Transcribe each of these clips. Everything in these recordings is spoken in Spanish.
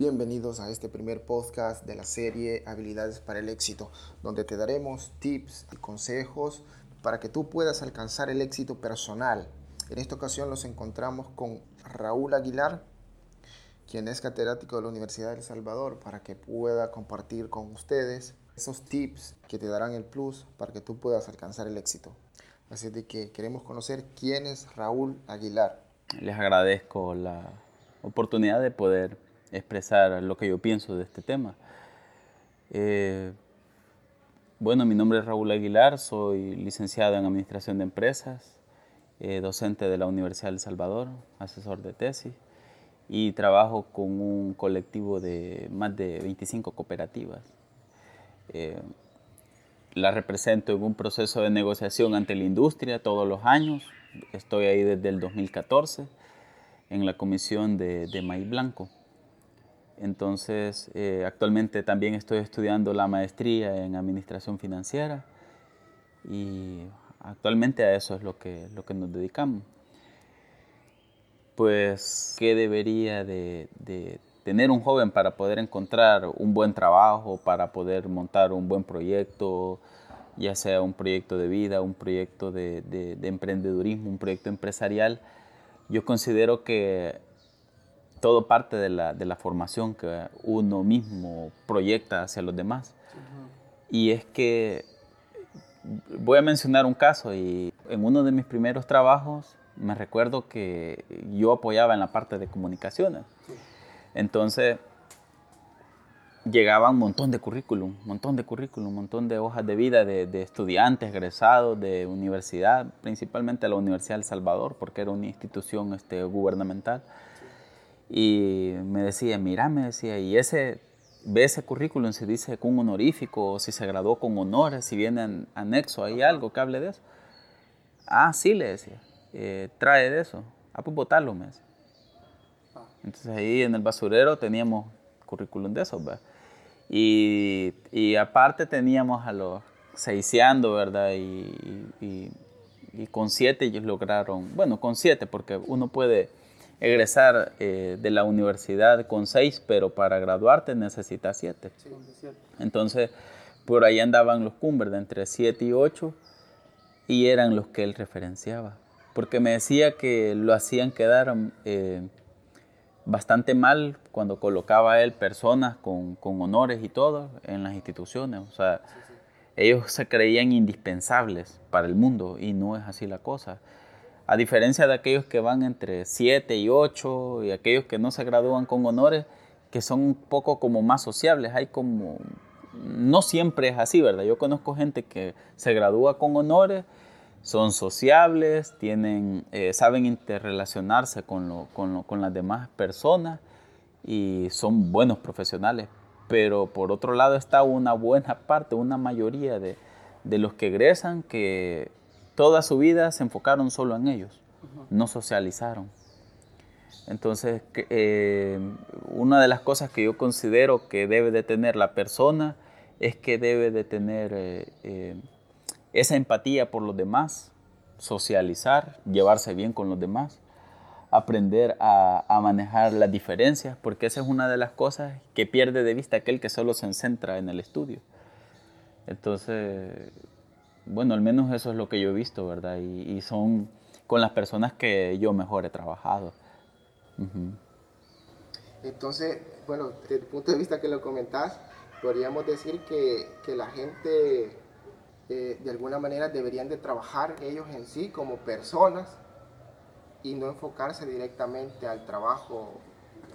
Bienvenidos a este primer podcast de la serie Habilidades para el éxito, donde te daremos tips y consejos para que tú puedas alcanzar el éxito personal. En esta ocasión nos encontramos con Raúl Aguilar, quien es catedrático de la Universidad de El Salvador, para que pueda compartir con ustedes esos tips que te darán el plus para que tú puedas alcanzar el éxito. Así de que queremos conocer quién es Raúl Aguilar. Les agradezco la oportunidad de poder expresar lo que yo pienso de este tema. Eh, bueno, mi nombre es Raúl Aguilar, soy licenciado en Administración de Empresas, eh, docente de la Universidad de El Salvador, asesor de tesis y trabajo con un colectivo de más de 25 cooperativas. Eh, la represento en un proceso de negociación ante la industria todos los años. Estoy ahí desde el 2014 en la comisión de, de Maíz Blanco. Entonces, eh, actualmente también estoy estudiando la maestría en Administración Financiera y actualmente a eso es lo que, lo que nos dedicamos. Pues, ¿qué debería de, de tener un joven para poder encontrar un buen trabajo, para poder montar un buen proyecto, ya sea un proyecto de vida, un proyecto de, de, de emprendedurismo, un proyecto empresarial? Yo considero que todo parte de la, de la, formación que uno mismo proyecta hacia los demás. Y es que voy a mencionar un caso y en uno de mis primeros trabajos me recuerdo que yo apoyaba en la parte de comunicaciones. Entonces llegaba un montón de currículum, un montón de currículum, un montón de hojas de vida de, de estudiantes, egresados de universidad, principalmente la Universidad del Salvador, porque era una institución este, gubernamental. Y me decía, mira, me decía, y ese, ve ese currículum, si dice con honorífico, o si se graduó con honores, si viene anexo, ¿hay algo que hable de eso? Ah, sí, le decía, eh, trae de eso. Ah, pues botarlo, me decía. Entonces ahí en el basurero teníamos currículum de eso, ¿verdad? Y, y aparte teníamos a los seiseando, ¿verdad? Y, y, y con siete ellos lograron, bueno, con siete, porque uno puede egresar eh, de la universidad con seis, pero para graduarte necesitas siete. Sí, Entonces, por ahí andaban los Cumber de entre siete y ocho y eran los que él referenciaba. Porque me decía que lo hacían quedar eh, bastante mal cuando colocaba él personas con, con, honores y todo en las instituciones. O sea, sí, sí. ellos se creían indispensables para el mundo y no es así la cosa. A diferencia de aquellos que van entre 7 y 8 y aquellos que no se gradúan con honores, que son un poco como más sociables. Hay como, no siempre es así, ¿verdad? Yo conozco gente que se gradúa con honores, son sociables, tienen, eh, saben interrelacionarse con, lo, con, lo, con las demás personas y son buenos profesionales. Pero por otro lado está una buena parte, una mayoría de, de los que egresan que toda su vida se enfocaron solo en ellos, no socializaron. Entonces, eh, una de las cosas que yo considero que debe de tener la persona es que debe de tener eh, eh, esa empatía por los demás, socializar, llevarse bien con los demás, aprender a, a, manejar las diferencias, porque esa es una de las cosas que pierde de vista aquel que solo se centra en el estudio. Entonces, bueno, al menos eso es lo que yo he visto, ¿verdad? Y, y son con las personas que yo mejor he trabajado. Uh -huh. Entonces, bueno, desde el punto de vista que lo comentás, podríamos decir que, que la gente eh, de alguna manera deberían de trabajar ellos en sí como personas y no enfocarse directamente al trabajo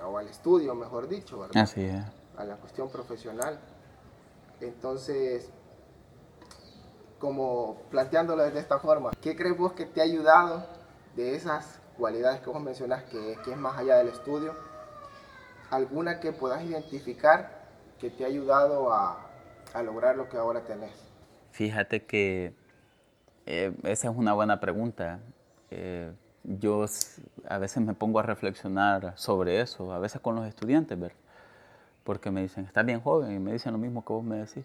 o al estudio, mejor dicho, ¿verdad? Así es. A la cuestión profesional. Entonces, como planteándolo de esta forma, ¿qué crees vos que te ha ayudado de esas cualidades que vos mencionás que, que es más allá del estudio? ¿Alguna que puedas identificar que te ha ayudado a, a lograr lo que ahora tenés? Fíjate que eh, esa es una buena pregunta. Eh, yo a veces me pongo a reflexionar sobre eso, a veces con los estudiantes, ¿ver? porque me dicen, estás bien joven, y me dicen lo mismo que vos me decís,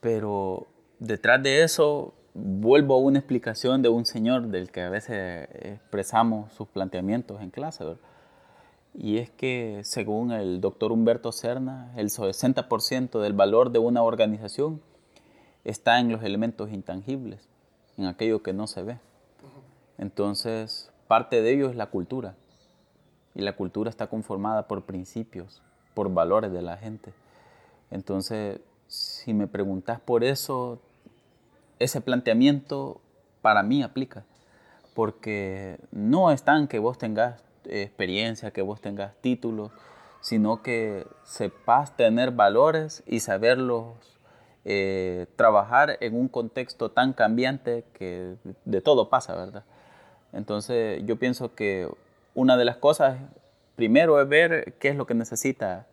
pero detrás de eso vuelvo a una explicación de un señor del que a veces expresamos sus planteamientos en clase. Y es que según el doctor Humberto Cerna, el 60% del valor de una organización está en los elementos intangibles, en aquello que no se ve. Entonces, parte de ello es la cultura. Y la cultura está conformada por principios, por valores de la gente. Entonces, si me preguntas por eso, ese planteamiento para mí aplica. Porque no es tan que vos tengas experiencia, que vos tengas títulos, sino que sepas tener valores y saberlos eh, trabajar en un contexto tan cambiante que de todo pasa, ¿verdad? Entonces yo pienso que una de las cosas, primero es ver qué es lo que necesita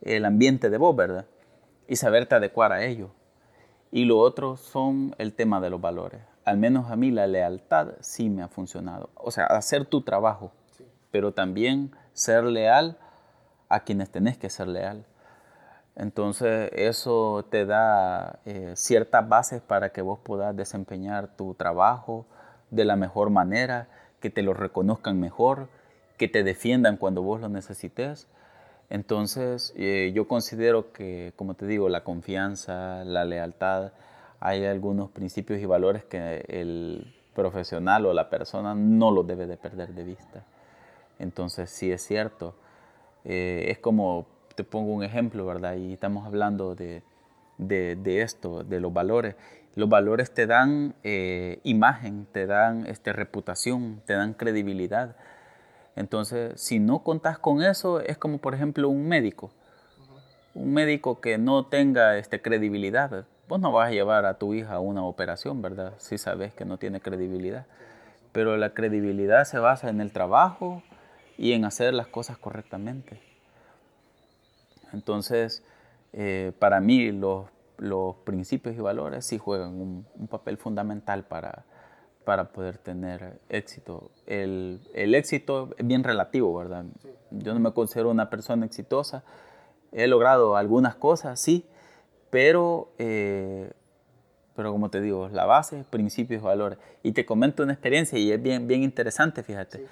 el ambiente de vos, ¿verdad? Y saberte adecuar a ello. Y lo otro son el tema de los valores. Al menos a mí la lealtad sí me ha funcionado. O sea, hacer tu trabajo, pero también ser leal a quienes tenés que ser leal. Entonces eso te da eh, ciertas bases para que vos puedas desempeñar tu trabajo de la mejor manera, que te lo reconozcan mejor, que te defiendan cuando vos lo necesites. Entonces eh, yo considero que, como te digo, la confianza, la lealtad, hay algunos principios y valores que el profesional o la persona no los debe de perder de vista. Entonces sí es cierto. Eh, es como te pongo un ejemplo, ¿verdad? Y estamos hablando de, de, esto, de los valores. Los valores te dan eh, imagen, te dan este, reputación, te dan credibilidad. Entonces, si no contás con eso, es como, por ejemplo, un médico. Un médico que no tenga este, credibilidad. Vos no vas a llevar a tu hija a una operación, ¿verdad? Si sabes que no tiene credibilidad. Pero la credibilidad se basa en el trabajo y en hacer las cosas correctamente. Entonces, eh, para mí los, principios y valores sí juegan un, papel fundamental para, para poder tener éxito. El, éxito es bien relativo, ¿verdad? Yo no me considero una persona exitosa. He logrado algunas cosas, sí, pero, eh, pero como te digo, la base, principios valores. Y te comento una experiencia y es bien, bien interesante, fíjate,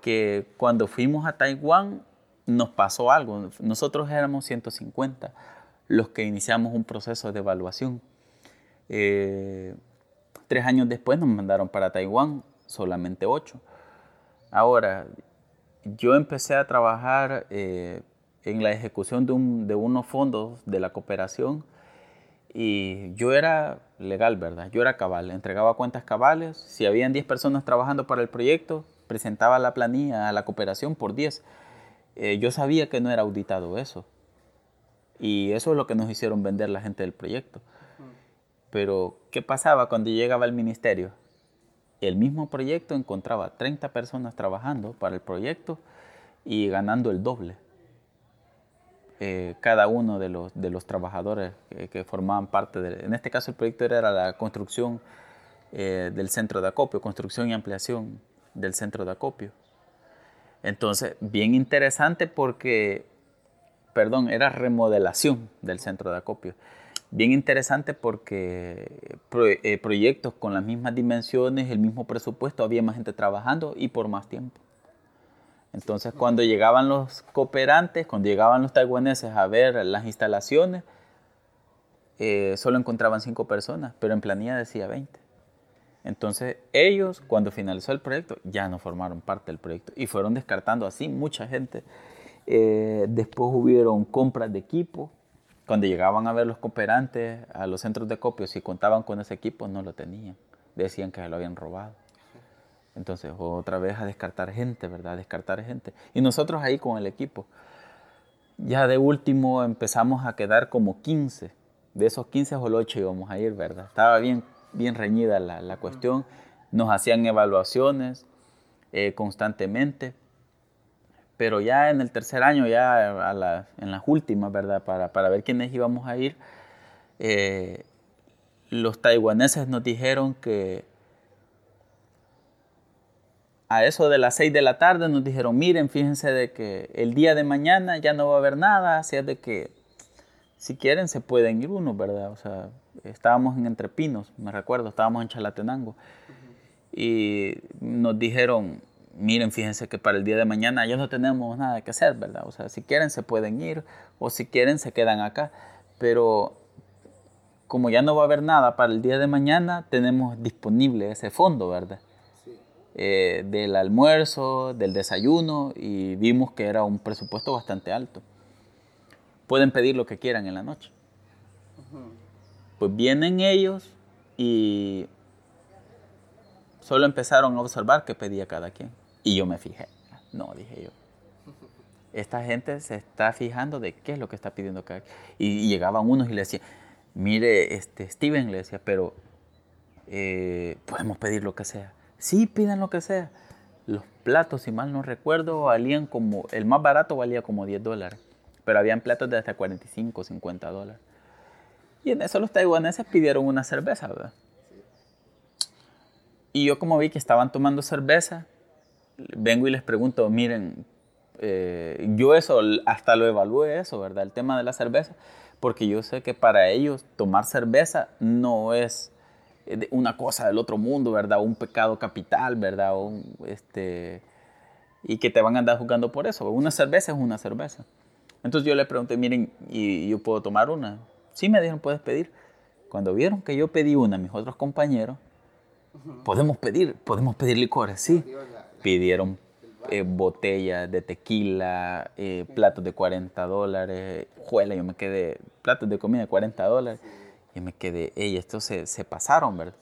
que cuando fuimos a Taiwán, nos pasó algo. Nosotros éramos 150 los que iniciamos un proceso de evaluación. Eh, tres años después nos mandaron para Taiwán, solamente ocho. Ahora, yo empecé a trabajar eh, en la ejecución de, unos fondos de la cooperación y yo era legal, ¿verdad? Yo era cabal, entregaba cuentas cabales. Si habían 10 personas trabajando para el proyecto, presentaba la planilla a la cooperación por 10 eh, yo sabía que no era auditado eso. Y eso es lo que nos hicieron vender la gente del proyecto. Pero, ¿qué pasaba cuando llegaba al ministerio? El mismo proyecto encontraba 30 personas trabajando para el proyecto y ganando el doble. Eh, cada uno de los, de los trabajadores que, formaban parte de... En este caso el proyecto era la construcción eh, del centro de acopio, construcción y ampliación del centro de acopio. Entonces, bien interesante porque, perdón, era remodelación del centro de acopio. Bien interesante porque eh, proyectos con las mismas dimensiones, el mismo presupuesto, había más gente trabajando y por más tiempo. Entonces, cuando llegaban los cooperantes, cuando llegaban los taiwaneses a ver las instalaciones, eh, solo encontraban cinco personas, pero en planilla decía 20. Entonces ellos, cuando finalizó el proyecto, ya no formaron parte del proyecto y fueron descartando así mucha gente. Eh, después hubieron compras de equipo. Cuando llegaban a ver los cooperantes a los centros de copio, si contaban con ese equipo, no lo tenían. Decían que se lo habían robado. Entonces, otra vez a descartar gente, ¿verdad? Descartar gente. Y nosotros ahí con el equipo. Ya de último empezamos a quedar como 15. De esos 15 o 8 íbamos a ir, ¿verdad? Estaba bien bien reñida la, cuestión. Nos hacían evaluaciones eh, constantemente, pero ya en el tercer año, ya en las últimas, ¿verdad? Para, ver quiénes íbamos a ir, eh, los taiwaneses nos dijeron que a eso de las 6 de la tarde nos dijeron, miren, fíjense de que el día de mañana ya no va a haber nada, así es de que si quieren se pueden ir uno, ¿verdad? O sea, estábamos en Entrepinos, me recuerdo, estábamos en Chalatenango. Y nos dijeron, miren, fíjense que para el día de mañana ya no tenemos nada que hacer, ¿verdad? O sea, si quieren se pueden ir o si quieren se quedan acá. Pero como ya no va a haber nada para el día de mañana, tenemos disponible ese fondo, ¿verdad? Eh, del almuerzo, del desayuno y vimos que era un presupuesto bastante alto. Pueden pedir lo que quieran en la noche. Pues vienen ellos y solo empezaron a observar qué pedía cada quien. Y yo me fijé. No, dije yo. Esta gente se está fijando de qué es lo que está pidiendo cada. Y, llegaban unos y le decían, mire, este, Steven le decía, pero eh, podemos pedir lo que sea. Sí, pidan lo que sea. Los platos, si mal no recuerdo, valían como, el más barato valía como 10 dólares, pero habían platos de hasta 45, 50 dólares. Y en eso los taiwaneses pidieron una cerveza, ¿verdad? Y yo como vi que estaban tomando cerveza, vengo y les pregunto, miren, eh, yo eso, hasta lo evalué eso, ¿verdad? El tema de la cerveza, porque yo sé que para ellos tomar cerveza no es eh, una cosa del otro mundo, ¿verdad? Un pecado capital, ¿verdad? este, y que te van a andar jugando por eso. Una cerveza es una cerveza. Entonces yo le pregunté, miren, ¿y yo puedo tomar una? Sí, me dijeron, puedes pedir. Cuando vieron que yo pedí una, mis otros compañeros, podemos pedir, podemos pedir licores, sí. Pidieron eh, botellas de tequila, eh, platos de 40 dólares, juela, yo me quedé, platos de comida de 40 dólares, y me quedé, ey, estos se, se pasaron, ¿verdad?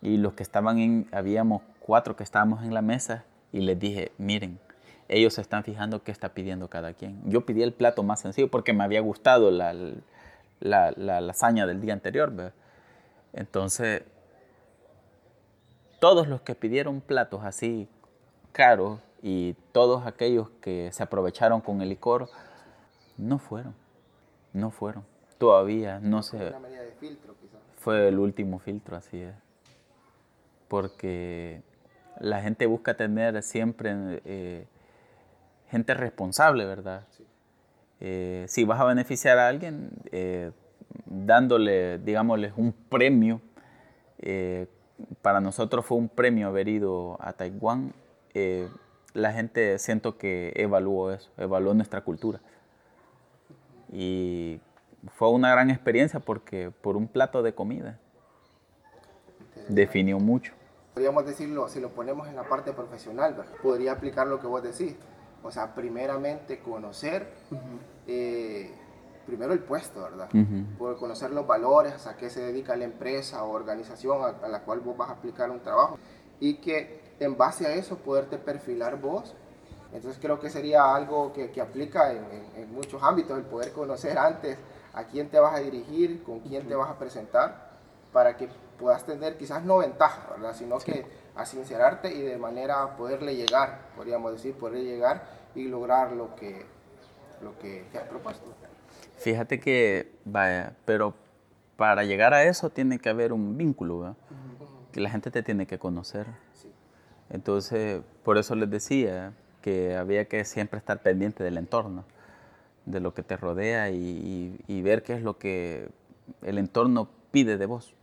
Y los que estaban en, habíamos cuatro que estábamos en la mesa, y les dije, miren, ellos se están fijando qué está pidiendo cada quien. Yo pedí el plato más sencillo porque me había gustado la, la, la lasaña del día anterior, ¿verdad? Entonces, todos los que pidieron platos así caros y todos aquellos que se aprovecharon con el licor, no fueron, no fueron. Todavía no. Una de filtro, quizás. Fue el último filtro, así es. Porque la gente busca tener siempre eh, gente responsable, ¿verdad? Eh, si vas a beneficiar a alguien, eh, dándole, digámosle, un premio para nosotros fue un premio haber ido a Taiwán. Eh, la gente siento que evaluó eso, evaluó nuestra cultura. Y fue una gran experiencia porque por un plato de comida definió mucho. Podríamos decirlo, si lo ponemos en la parte profesional, podría aplicar lo que vos decís. O sea, primeramente conocer primero el puesto, ¿verdad? Por conocer los valores, a qué se dedica la empresa o organización a, la cual vos vas a aplicar un trabajo y que en base a eso poderte perfilar vos. Entonces creo que sería algo que, que aplica en, en, muchos ámbitos, el poder conocer antes a quién te vas a dirigir, con quién te vas a presentar, para que puedas tener quizás no ventaja, ¿verdad? Sino que a sincerarte y de manera poderle llegar, podríamos decir, poder llegar y lograr lo que, lo que te has propuesto. Fíjate que, vaya, pero para llegar a eso tiene que haber un vínculo, que la gente te tiene que conocer. Entonces, por eso les decía que había que siempre estar pendiente del entorno, de lo que te rodea y, ver qué es lo que el entorno pide de vos.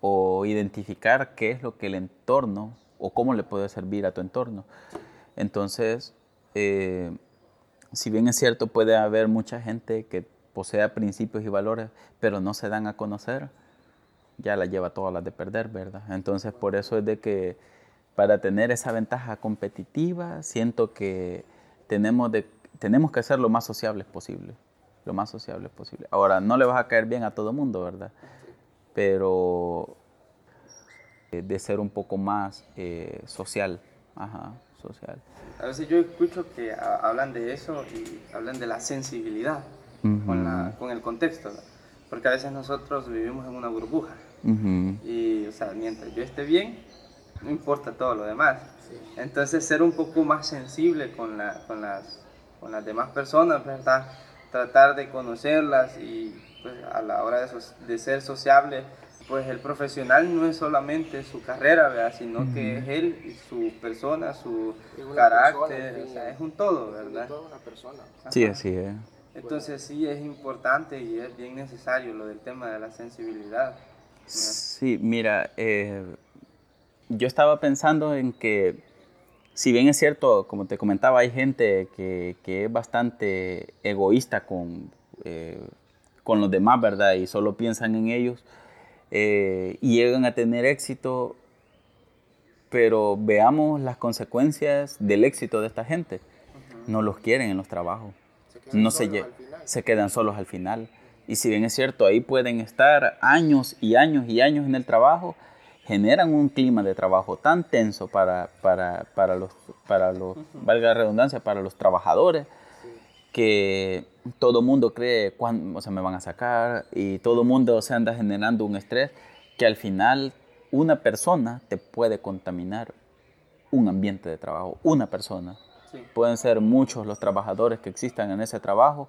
O identificar qué es lo que el entorno o cómo le puede servir a tu entorno. Entonces, eh, si bien es cierto, puede haber mucha gente que posea principios y valores, pero no se dan a conocer, ya la lleva todas las de perder, ¿verdad? Entonces, por eso es de que para tener esa ventaja competitiva, siento que tenemos, de, tenemos que ser lo más sociables posible, lo más sociables posible. Ahora, no le vas a caer bien a todo el mundo, ¿verdad? Pero eh, de ser un poco más eh, social, ajá, social. A veces yo escucho que hablan de eso y hablan de la sensibilidad con, la, con, el contexto, porque a veces nosotros vivimos en una burbuja y, o sea, mientras yo esté bien, no importa todo lo demás. Entonces, ser un poco más sensible con, la, con, las, con las demás personas, ¿verdad? tratar de conocerlas y pues, a la hora de, de ser sociable pues el profesional no es solamente su carrera, ¿verdad? sino que es él y su persona, su carácter, o sea, es un todo, ¿verdad? Es una persona. Sí, así es. Entonces sí es importante y es bien necesario lo del tema de la sensibilidad. Sí, mira, eh, yo estaba pensando en que si bien es cierto, como te comentaba, hay gente que, que es bastante egoísta con, eh, con los demás, ¿verdad? Y solo piensan en ellos eh, y llegan a tener éxito, pero veamos las consecuencias del éxito de esta gente. No los quieren en los trabajos, se no se, se quedan solos al final. Y si bien es cierto, ahí pueden estar años y años y años en el trabajo, generan un clima de trabajo tan tenso para, para, para los, para los, valga la redundancia, para los trabajadores, que todo el mundo cree cuándo o sea, me van a sacar y todo el mundo se anda generando un estrés que al final una persona te puede contaminar un ambiente de trabajo, una persona. Pueden ser muchos los trabajadores que existan en ese trabajo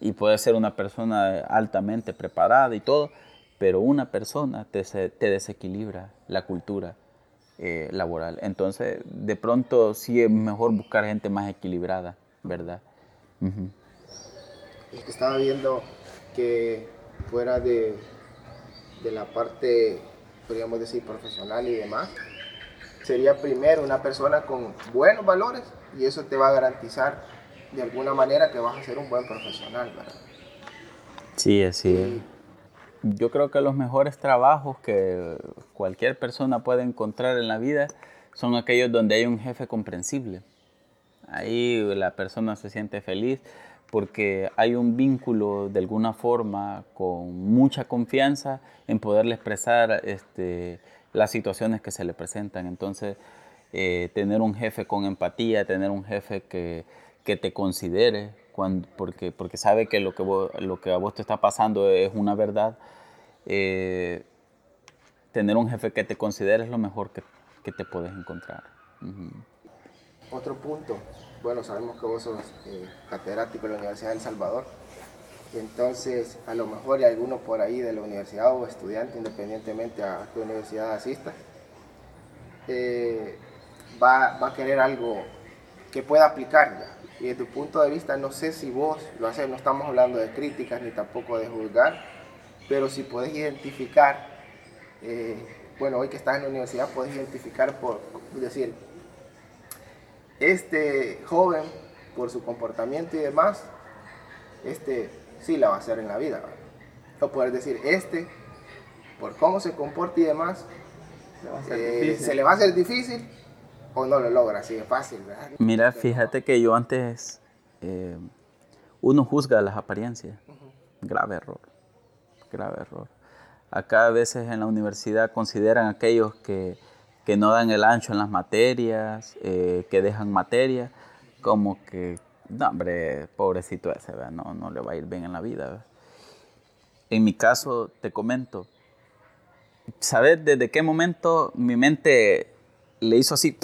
y puede ser una persona altamente preparada y todo, pero una persona te, te desequilibra la cultura eh, laboral. Entonces, de pronto sí es mejor buscar gente más equilibrada, ¿verdad? Estaba viendo que fuera de, de la parte, podríamos decir, profesional y demás, sería primero una persona con buenos valores y eso te va a garantizar de alguna manera que vas a ser un buen profesional, ¿verdad? Sí, así yo creo que los mejores trabajos que cualquier persona puede encontrar en la vida son aquellos donde hay un jefe comprensible. Ahí la persona se siente feliz porque hay un vínculo de alguna forma con mucha confianza en poderle expresar este, las situaciones que se le presentan. Entonces, eh, tener un jefe con empatía, tener un jefe que, que te considere, porque, porque sabe que lo que, lo que a vos te está pasando es una verdad, eh, tener un jefe que te considere es lo mejor que, que te puedes encontrar. Otro punto, bueno, sabemos que vos sos eh, catedrático de la Universidad de El Salvador, entonces a lo mejor hay alguno por ahí de la universidad o estudiante, independientemente a qué universidad asista, eh, va, va, a querer algo que pueda aplicar ya. Y desde tu punto de vista, no sé si vos lo haces, no estamos hablando de críticas ni tampoco de juzgar, pero si puedes identificar, eh, bueno, hoy que estás en la universidad, puedes identificar por, decir, este joven, por su comportamiento y demás, este sí la va a hacer en la vida. O puedes decir, este, por cómo se comporta y demás, eh, se le va a hacer difícil o no lo logra así de fácil. ¿verdad? Mira, fíjate que yo antes, eh, uno juzga las apariencias, grave error, grave error. Acá a veces en la universidad consideran aquellos que, que no dan el ancho en las materias, eh, que dejan materia, como que, no, hombre, pobrecito ese, No, no le va a ir bien en la vida. En mi caso, te comento, ¿sabes desde qué momento mi mente le hizo así,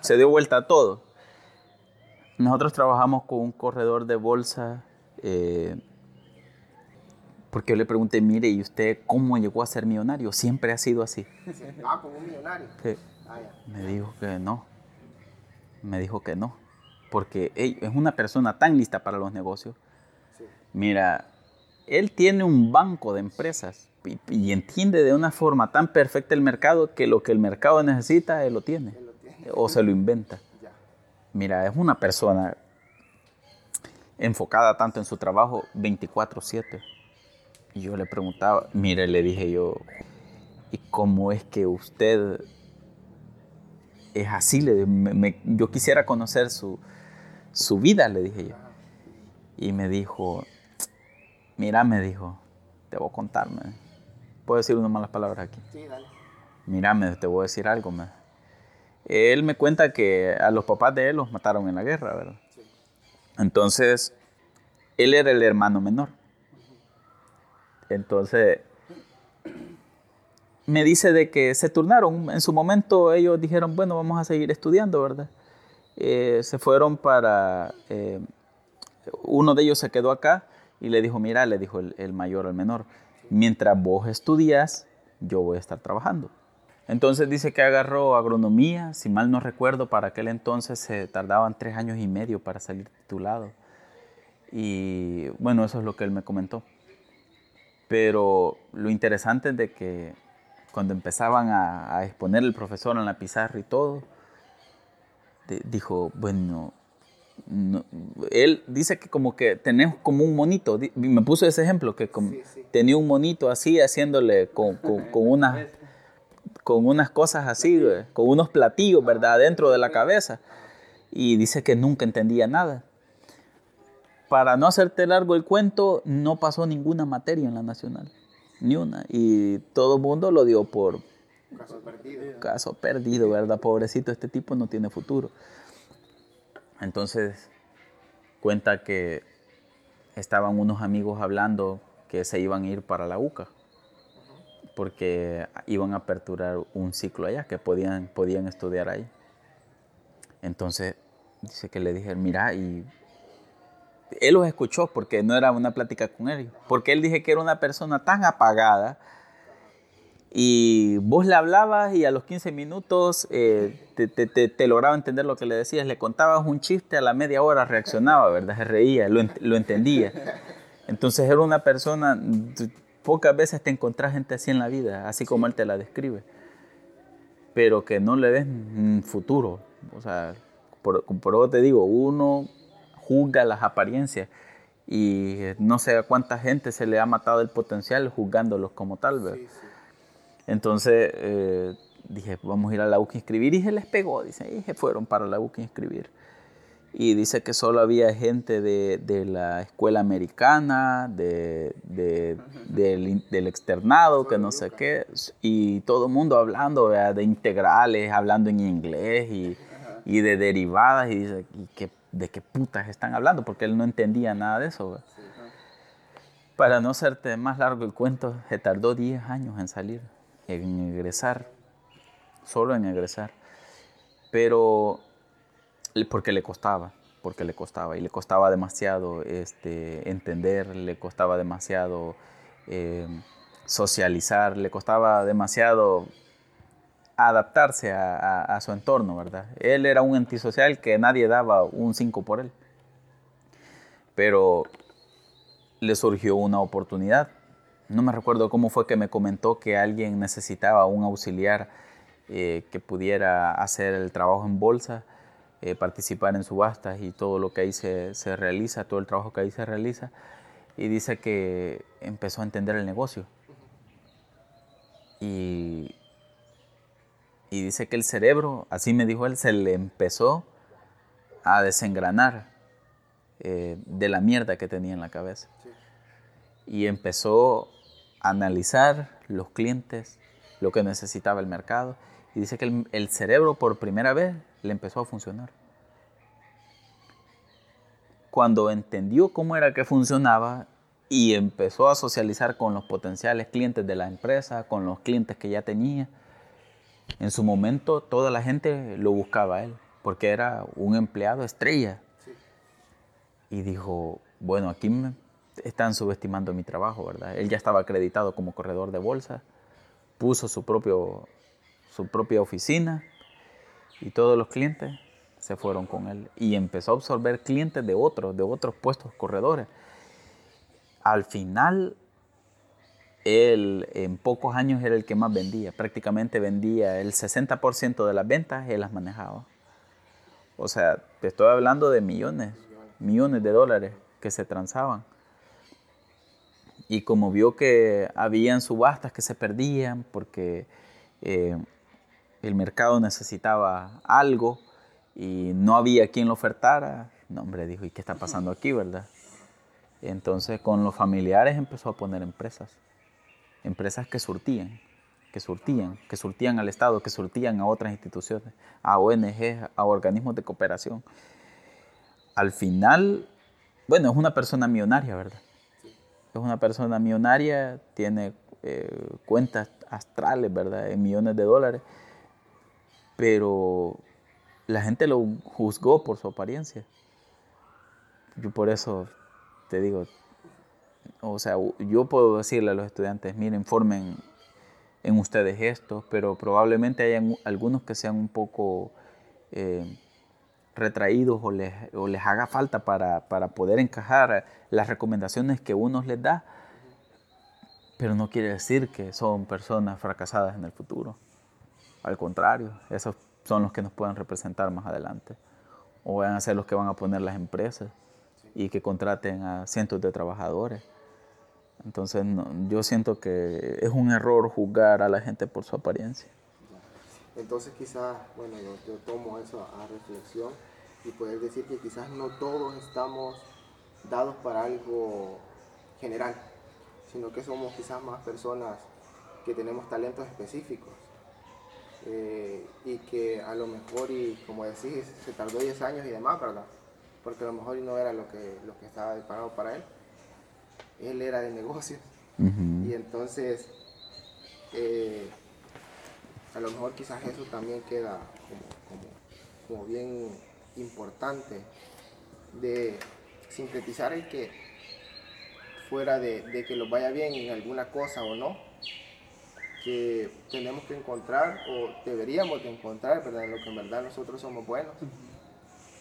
se dio vuelta a todo. Nosotros trabajamos con un corredor de bolsa, eh, porque yo le pregunté, mire, ¿y usted cómo llegó a ser millonario? Siempre ha sido así. Ah, como un millonario. Ah, Me dijo que no. Me dijo que no. Porque es una persona tan lista para los negocios. Mira, él tiene un banco de empresas y, entiende de una forma tan perfecta el mercado que lo que el mercado necesita, él lo tiene. O se lo inventa. Mira, es una persona enfocada tanto en su trabajo 24/7. Y yo le preguntaba, mire, le dije yo, ¿y cómo es que usted es así? Le, yo quisiera conocer su, su vida, le dije yo. Y me dijo, mira, me dijo, te voy a contarme ¿Puedo decir unas malas palabras aquí? Sí, dale. Mírame, te voy a decir algo. Me. Él me cuenta que a los papás de él los mataron en la guerra, ¿verdad? Sí. Entonces, él era el hermano menor. Entonces, me dice de que se turnaron. En su momento ellos dijeron, bueno, vamos a seguir estudiando, ¿verdad? Eh, se fueron para... Eh, uno de ellos se quedó acá y le dijo, mira, le dijo el mayor al menor, mientras vos estudias, yo voy a estar trabajando. Entonces dice que agarró agronomía, si mal no recuerdo, para aquel entonces se tardaban tres años y medio para salir titulado. Y bueno, eso es lo que él me comentó. Pero lo interesante es de que cuando empezaban a, exponer el profesor en la pizarra y todo, dijo, bueno, él dice que como que tenés como un monito, me puso ese ejemplo, que tenía un monito así haciéndole con, con, unas, con unas cosas así, con unos platillos, ¿verdad?, dentro de la cabeza. Y dice que nunca entendía nada. Para no hacerte largo el cuento, no pasó ninguna materia en la nacional, ni una. Y todo el mundo lo dio por... Caso perdido. Caso perdido, ¿verdad? Pobrecito, este tipo no tiene futuro. Entonces cuenta que estaban unos amigos hablando que se iban a ir para la UCA porque iban a aperturar un ciclo allá, que podían, podían estudiar ahí. Entonces dice que le dije, mira, y él los escuchó porque no era una plática con él, porque él dije que era una persona tan apagada y vos le hablabas y a los 15 minutos eh, te, lograba entender lo que le decías, le contabas un chiste, a la media hora reaccionaba, ¿verdad? Se reía, lo, lo entendía. Entonces era una persona, pocas veces te encontrás gente así en la vida, así como él te la describe, pero que no le ves futuro. O sea, por, por eso te digo, uno juzga las apariencias y no sé a cuánta gente se le ha matado el potencial juzgándolos como tal, ¿verdad? Entonces eh, dije, vamos a ir a la UCA a inscribir y se les pegó, dice, y se fueron para la UCA a inscribir. Y dice que solo había gente de, la escuela americana, de, del, externado, que no sé qué, y todo el mundo hablando de integrales, hablando en inglés y, y de derivadas, y dice, ¿de qué putas están hablando? Porque él no entendía nada de eso. Para no hacerte más largo el cuento, se tardó 10 años en salir en egresar, solo en egresar, pero porque le costaba, porque le costaba, y le costaba demasiado este, entender, le costaba demasiado eh, socializar, le costaba demasiado adaptarse a, su entorno, ¿verdad? Él era un antisocial que nadie daba un 5 por él. Pero le surgió una oportunidad no me recuerdo cómo fue que me comentó que alguien necesitaba un auxiliar eh, que pudiera hacer el trabajo en bolsa, eh, participar en subastas y todo lo que ahí se, realiza, todo el trabajo que ahí se realiza. Y dice que empezó a entender el negocio. Y, dice que el cerebro, así me dijo él, se le empezó a desengranar eh, de la mierda que tenía en la cabeza. Y empezó analizar los clientes, lo que necesitaba el mercado. Y dice que el, cerebro por primera vez le empezó a funcionar. Cuando entendió cómo era que funcionaba y empezó a socializar con los potenciales clientes de la empresa, con los clientes que ya tenía, en su momento toda la gente lo buscaba a él, porque era un empleado estrella. Y dijo, bueno, aquí me, están subestimando mi trabajo, ¿verdad? Él ya estaba acreditado como corredor de bolsa, puso su, propio, su propia oficina y todos los clientes se fueron con él y empezó a absorber clientes de otros, de otros puestos corredores. Al final, él en pocos años era el que más vendía, prácticamente vendía el 60% de las ventas, él las manejaba. O sea, te estoy hablando de millones, millones de dólares que se transaban y como vio que habían subastas que se perdían porque eh, el mercado necesitaba algo y no había quien lo ofertara, no hombre, dijo, ¿y qué está pasando aquí, verdad? Entonces con los familiares empezó a poner empresas, empresas que surtían, que surtían, que surtían al Estado, que surtían a otras instituciones, a ONG, a organismos de cooperación. Al final, bueno, es una persona millonaria, ¿verdad? Es una persona millonaria, tiene eh, cuentas astrales, ¿verdad? En millones de dólares, pero la gente lo juzgó por su apariencia. Yo por eso te digo, o sea, yo puedo decirle a los estudiantes, miren, formen en ustedes esto, pero probablemente hayan algunos que sean un poco eh, retraídos o les, o les haga falta para, poder encajar las recomendaciones que uno les da, pero no quiere decir que son personas fracasadas en el futuro. Al contrario, esos son los que nos pueden representar más adelante. O van a ser los que van a poner las empresas y que contraten a cientos de trabajadores. Entonces yo siento que es un error juzgar a la gente por su apariencia. Entonces quizás, bueno, yo, tomo eso a reflexión y poder decir que quizás no todos estamos dados para algo general, sino que somos quizás más personas que tenemos talentos específicos eh, y que a lo mejor, y como decís, se tardó 10 años y demás, ¿verdad? Porque a lo mejor no era lo que, lo que estaba preparado para él. Él era de negocios. Y entonces, eh, a lo mejor quizás eso también queda como, bien importante de sintetizar el que fuera de, de que lo vaya bien en alguna cosa o no, que tenemos que encontrar o deberíamos de encontrar, ¿verdad? En lo que en verdad nosotros somos buenos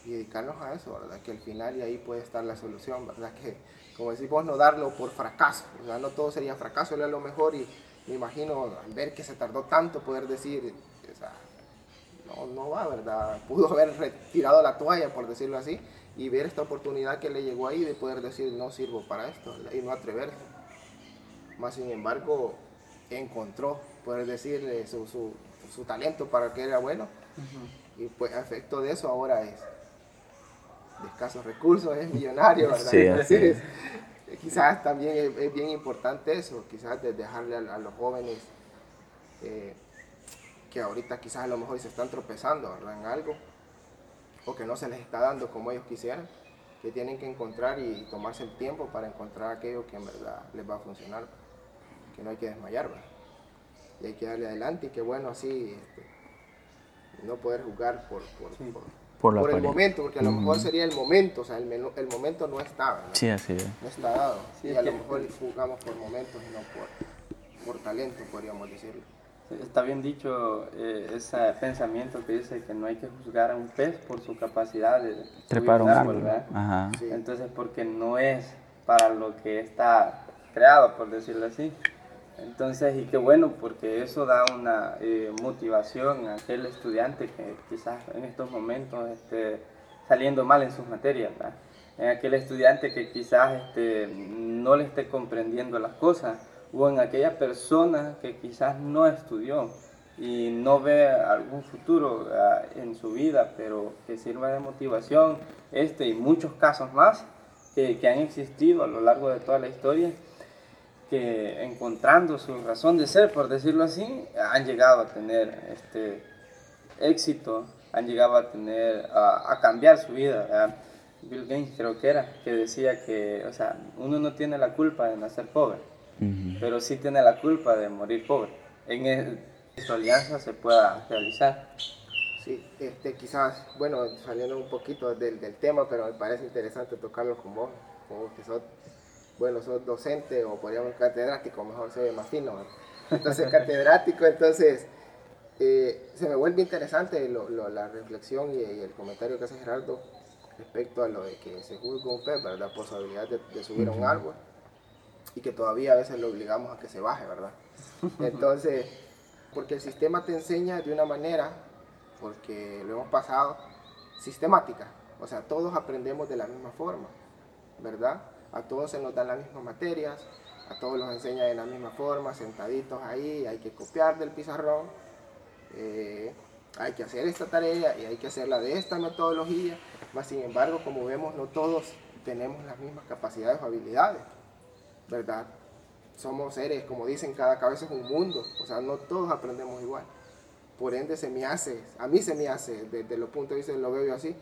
y dedicarnos a eso, ¿verdad? Que al final y ahí puede estar la solución, ¿verdad? Que, como decimos, no darlo por fracaso, ¿verdad? No todo sería fracaso, era lo mejor y me imagino al ver que se tardó tanto poder decir, o sea, no, no va, ¿verdad? Pudo haber retirado la toalla, por decirlo así, y ver esta oportunidad que le llegó ahí de poder decir, no sirvo para esto, y no atreverse. Más sin embargo, encontró, poder decirle, su, su, su, talento para que era bueno. Y pues a efecto de eso ahora es de escasos recursos, es millonario, ¿verdad? Quizás también es, bien importante eso, quizás de dejarle a, los jóvenes eh, que ahorita quizás a lo mejor se están tropezando ¿verdad? en algo o que no se les está dando como ellos quisieran, que tienen que encontrar y tomarse el tiempo para encontrar aquello que en verdad les va a funcionar que no hay que desmayar, Y hay que darle adelante y que bueno, así este, no poder jugar por, por, el momento, porque a lo mejor sería el momento, o sea, el, el momento no está, Sí, así es. No está dado. y a lo mejor jugamos por momentos y no por, por talento, podríamos decirlo. Está bien dicho eh, ese pensamiento que dice que no hay que juzgar a un pez por su capacidad de trepar un árbol, Entonces, porque no es para lo que está creado, por decirlo así. Entonces, y qué bueno, porque eso da una eh, motivación a aquel estudiante que quizás en estos momentos esté saliendo mal en sus materias, en aquel estudiante que quizás este, no le esté comprendiendo las cosas, o en aquella persona que quizás no estudió y no ve algún futuro en su vida, pero que sirva de motivación, este y muchos casos más que han existido a lo largo de toda la historia que encontrando su razón de ser, por decirlo así, han llegado a tener este éxito, han llegado a tener, a, cambiar su vida. Bill Gates creo que era, que decía que, o sea, uno no tiene la culpa de nacer pobre, pero sí tiene la culpa de morir pobre. En su alianza se pueda realizar. Sí, este, quizás, bueno, saliendo un poquito del, del tema, pero me parece interesante tocarlo con vos, como que sos bueno, sos docente o podríamos catedrático, mejor se ve más fino. Entonces, catedrático, entonces, eh, se me vuelve interesante la reflexión y, el comentario que hace Gerardo respecto a lo de que se juzga un pez, ¿verdad? Por su habilidad de, subir a un árbol y que todavía a veces lo obligamos a que se baje, ¿verdad? Entonces, porque el sistema te enseña de una manera, porque lo hemos pasado, sistemática. O sea, todos aprendemos de la misma forma, ¿verdad? A todos se nos dan las mismas materias, a todos los enseña de la misma forma, sentaditos ahí, hay que copiar del pizarrón, eh, hay que hacer esta tarea y hay que hacerla de esta metodología, mas sin embargo, como vemos, no todos tenemos las mismas capacidades o habilidades, ¿verdad? Somos seres, como dicen, cada cabeza es un mundo, o sea, no todos aprendemos igual. Por ende, se me hace, a mí se me hace, desde los puntos de vista, lo veo yo así,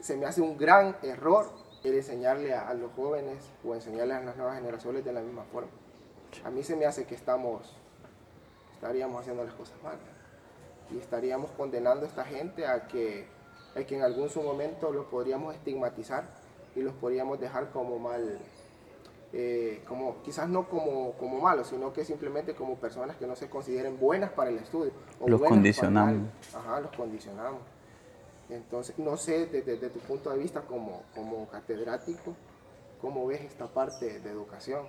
se me hace un gran error enseñarle a, los jóvenes o enseñarle a las nuevas generaciones de la misma forma. A mí se me hace que estamos, estaríamos haciendo las cosas mal y estaríamos condenando a esta gente a que, que en algún su momento los podríamos estigmatizar y los podríamos dejar como mal, eh, como, quizás no como, como malos, sino que simplemente como personas que no se consideren buenas para el estudio. los condicionamos. Ajá, los condicionamos. Entonces, no sé desde, tu punto de vista como, como catedrático, cómo ves esta parte de educación.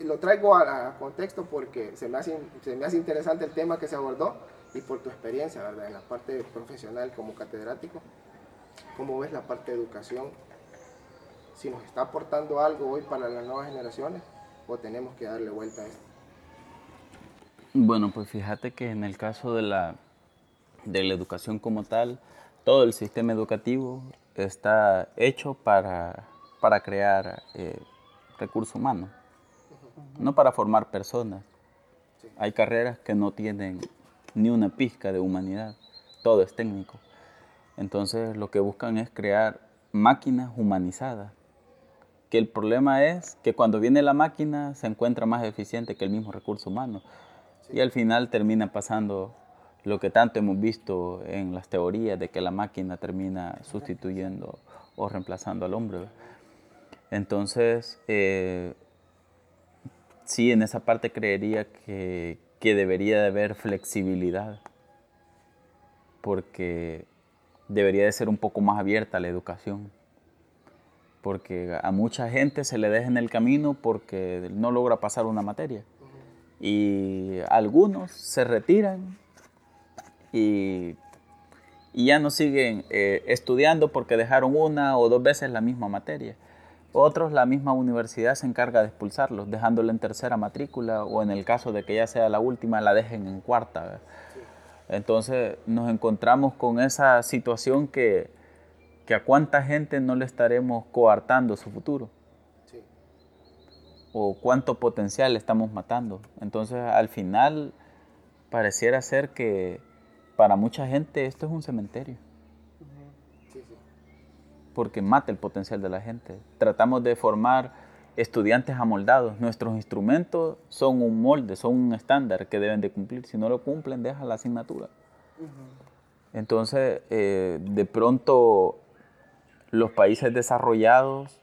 Lo traigo a, contexto porque se me, hace, se me hace interesante el tema que se abordó y por tu experiencia, ¿verdad? En la parte profesional como catedrático, ¿cómo ves la parte de educación? Si nos está aportando algo hoy para las nuevas generaciones o tenemos que darle vuelta a esto. Bueno, pues fíjate que en el caso de la, de la educación como tal, todo el sistema educativo está hecho para, para crear eh, recursos humanos, no para formar personas. Hay carreras que no tienen ni una pizca de humanidad, todo es técnico. Entonces lo que buscan es crear máquinas humanizadas. Que el problema es que cuando viene la máquina se encuentra más eficiente que el mismo recurso humano. Y al final termina pasando lo que tanto hemos visto en las teorías de que la máquina termina sustituyendo o reemplazando al hombre. Entonces, eh, sí, en esa parte creería que, que debería de haber flexibilidad, porque debería de ser un poco más abierta la educación, porque a mucha gente se le deja en el camino porque no logra pasar una materia, y algunos se retiran y, ya no siguen eh, estudiando porque dejaron una o dos veces la misma materia. Otros, la misma universidad se encarga de expulsarlos, dejándolo en tercera matrícula o en el caso de que ya sea la última, la dejen en cuarta. Entonces nos encontramos con esa situación que, que, a cuánta gente no le estaremos coartando su futuro. O cuánto potencial estamos matando. Entonces al final pareciera ser que para mucha gente esto es un cementerio porque mata el potencial de la gente. Tratamos de formar estudiantes amoldados. Nuestros instrumentos son un molde, son un estándar que deben de cumplir. Si no lo cumplen, dejan la asignatura. Entonces, eh, de pronto, los países desarrollados,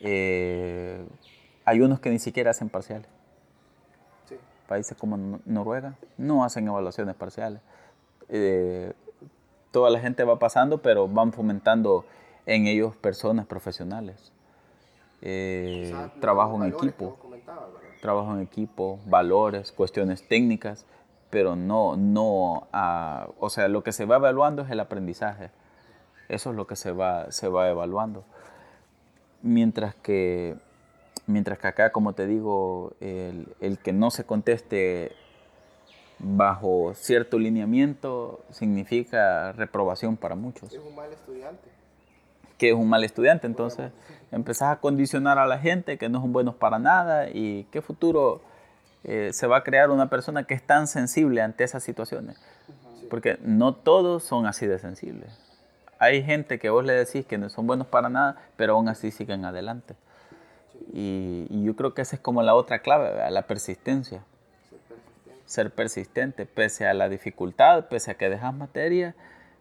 eh, hay unos que ni siquiera hacen parciales. Países como Noruega no hacen evaluaciones parciales. Eh, toda la gente va pasando, pero van fomentando en ellos personas profesionales. Eh, trabajo en equipo, trabajo en equipo, valores, cuestiones técnicas, pero no, no, o sea, lo que se va evaluando es el aprendizaje. Eso es lo que se va, se va evaluando. Mientras que, mientras que acá, como te digo, el, el que no se conteste bajo cierto lineamiento significa reprobación para muchos. Es un mal estudiante que es un mal estudiante. Entonces empezás a condicionar a la gente que no son buenos para nada y qué futuro eh, se va a crear una persona que es tan sensible ante esas situaciones. Porque no todos son así de sensibles. Hay gente que vos le decís que no son buenos para nada, pero aún así siguen adelante. Y, yo creo que esa es como la otra clave, la persistencia. Ser persistente, pese a la dificultad, pese a que dejas materia,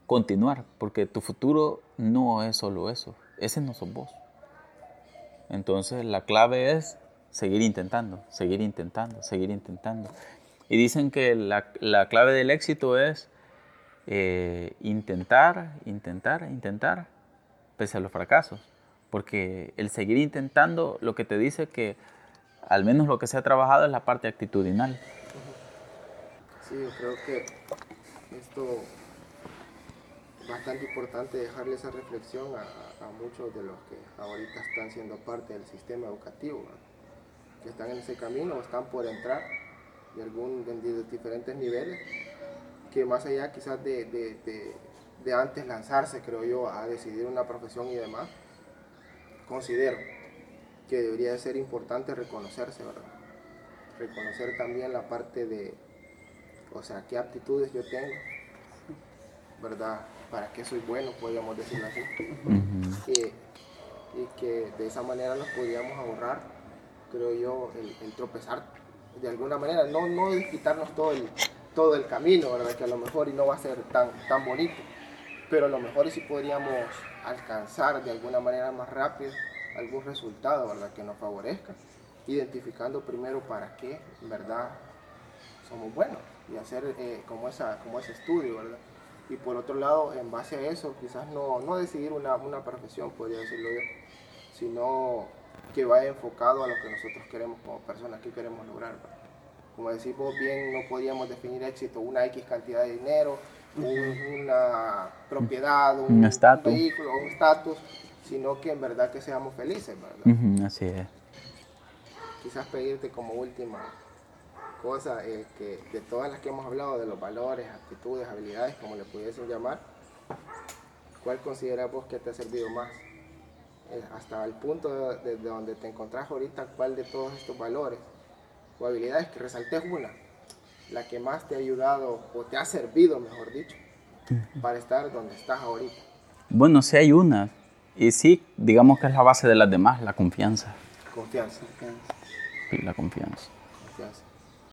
continuar, porque tu futuro no es solo eso, ese no sos vos. Entonces la clave es seguir intentando, seguir intentando, seguir intentando. Y dicen que la, la clave del éxito es eh, intentar, intentar, intentar, pese a los fracasos. Porque el seguir intentando lo que te dice que al menos lo que se ha trabajado es la parte actitudinal. Sí, yo creo que esto bastante importante dejarle esa reflexión a, muchos de los que ahorita están siendo parte del sistema educativo, que están en ese camino o están por entrar de, algún, de, diferentes niveles, que más allá quizás de, de, antes lanzarse, creo yo, a decidir una profesión y demás, considero que debería ser importante reconocerse, ¿verdad? Reconocer también la parte de, o sea, qué aptitudes yo tengo, ¿verdad? para qué soy bueno, podríamos decirlo así. y que de esa manera nos podríamos ahorrar, creo yo, el, tropezar de alguna manera, no, no quitarnos todo el, todo el camino, ¿verdad? que a lo mejor y no va a ser tan, tan bonito, pero a lo mejor sí podríamos alcanzar de alguna manera más rápido algún resultado ¿verdad? que nos favorezca, identificando primero para qué, ¿verdad? Somos buenos y hacer eh, como, esa, como ese estudio, ¿verdad? y por otro lado, en base a eso, quizás no, no decidir una, una profesión, podría decirlo yo, sino que vaya enfocado a lo que nosotros queremos como personas, que queremos lograr. como decís vos bien, no podíamos definir éxito una X cantidad de dinero, una propiedad, un, Un estatus. vehículo, un estatus, sino que en verdad que seamos felices, ¿verdad? Así es. Quizás pedirte como última cosa, eh, que de todas las que hemos hablado, de los valores, actitudes, habilidades, como le pudiesen llamar, ¿cuál consideras vos que te ha servido más? Eh, hasta el punto de, de donde te encontrás ahorita, ¿cuál de todos estos valores o habilidades que resaltes una? La que más te ha ayudado o te ha servido, mejor dicho, para estar donde estás ahorita. Bueno, sí hay una. Y sí, digamos que es la base de las demás, la confianza. Confianza, Sí, la confianza. confianza.